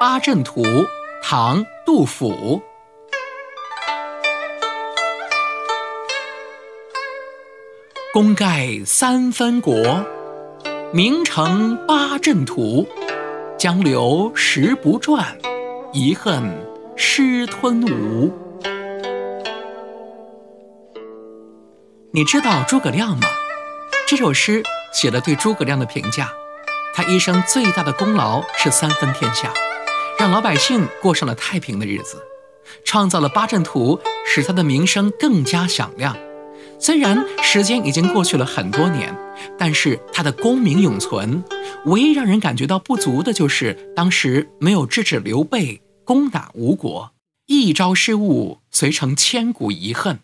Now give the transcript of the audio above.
八阵图》，唐·杜甫。功盖三分国，名成八阵图。江流石不转，遗恨失吞吴。你知道诸葛亮吗？这首诗写了对诸葛亮的评价。他一生最大的功劳是三分天下，让老百姓过上了太平的日子，创造了八阵图，使他的名声更加响亮。虽然时间已经过去了很多年，但是他的功名永存。唯一让人感觉到不足的就是当时没有制止刘备攻打吴国，一朝失误，遂成千古遗恨。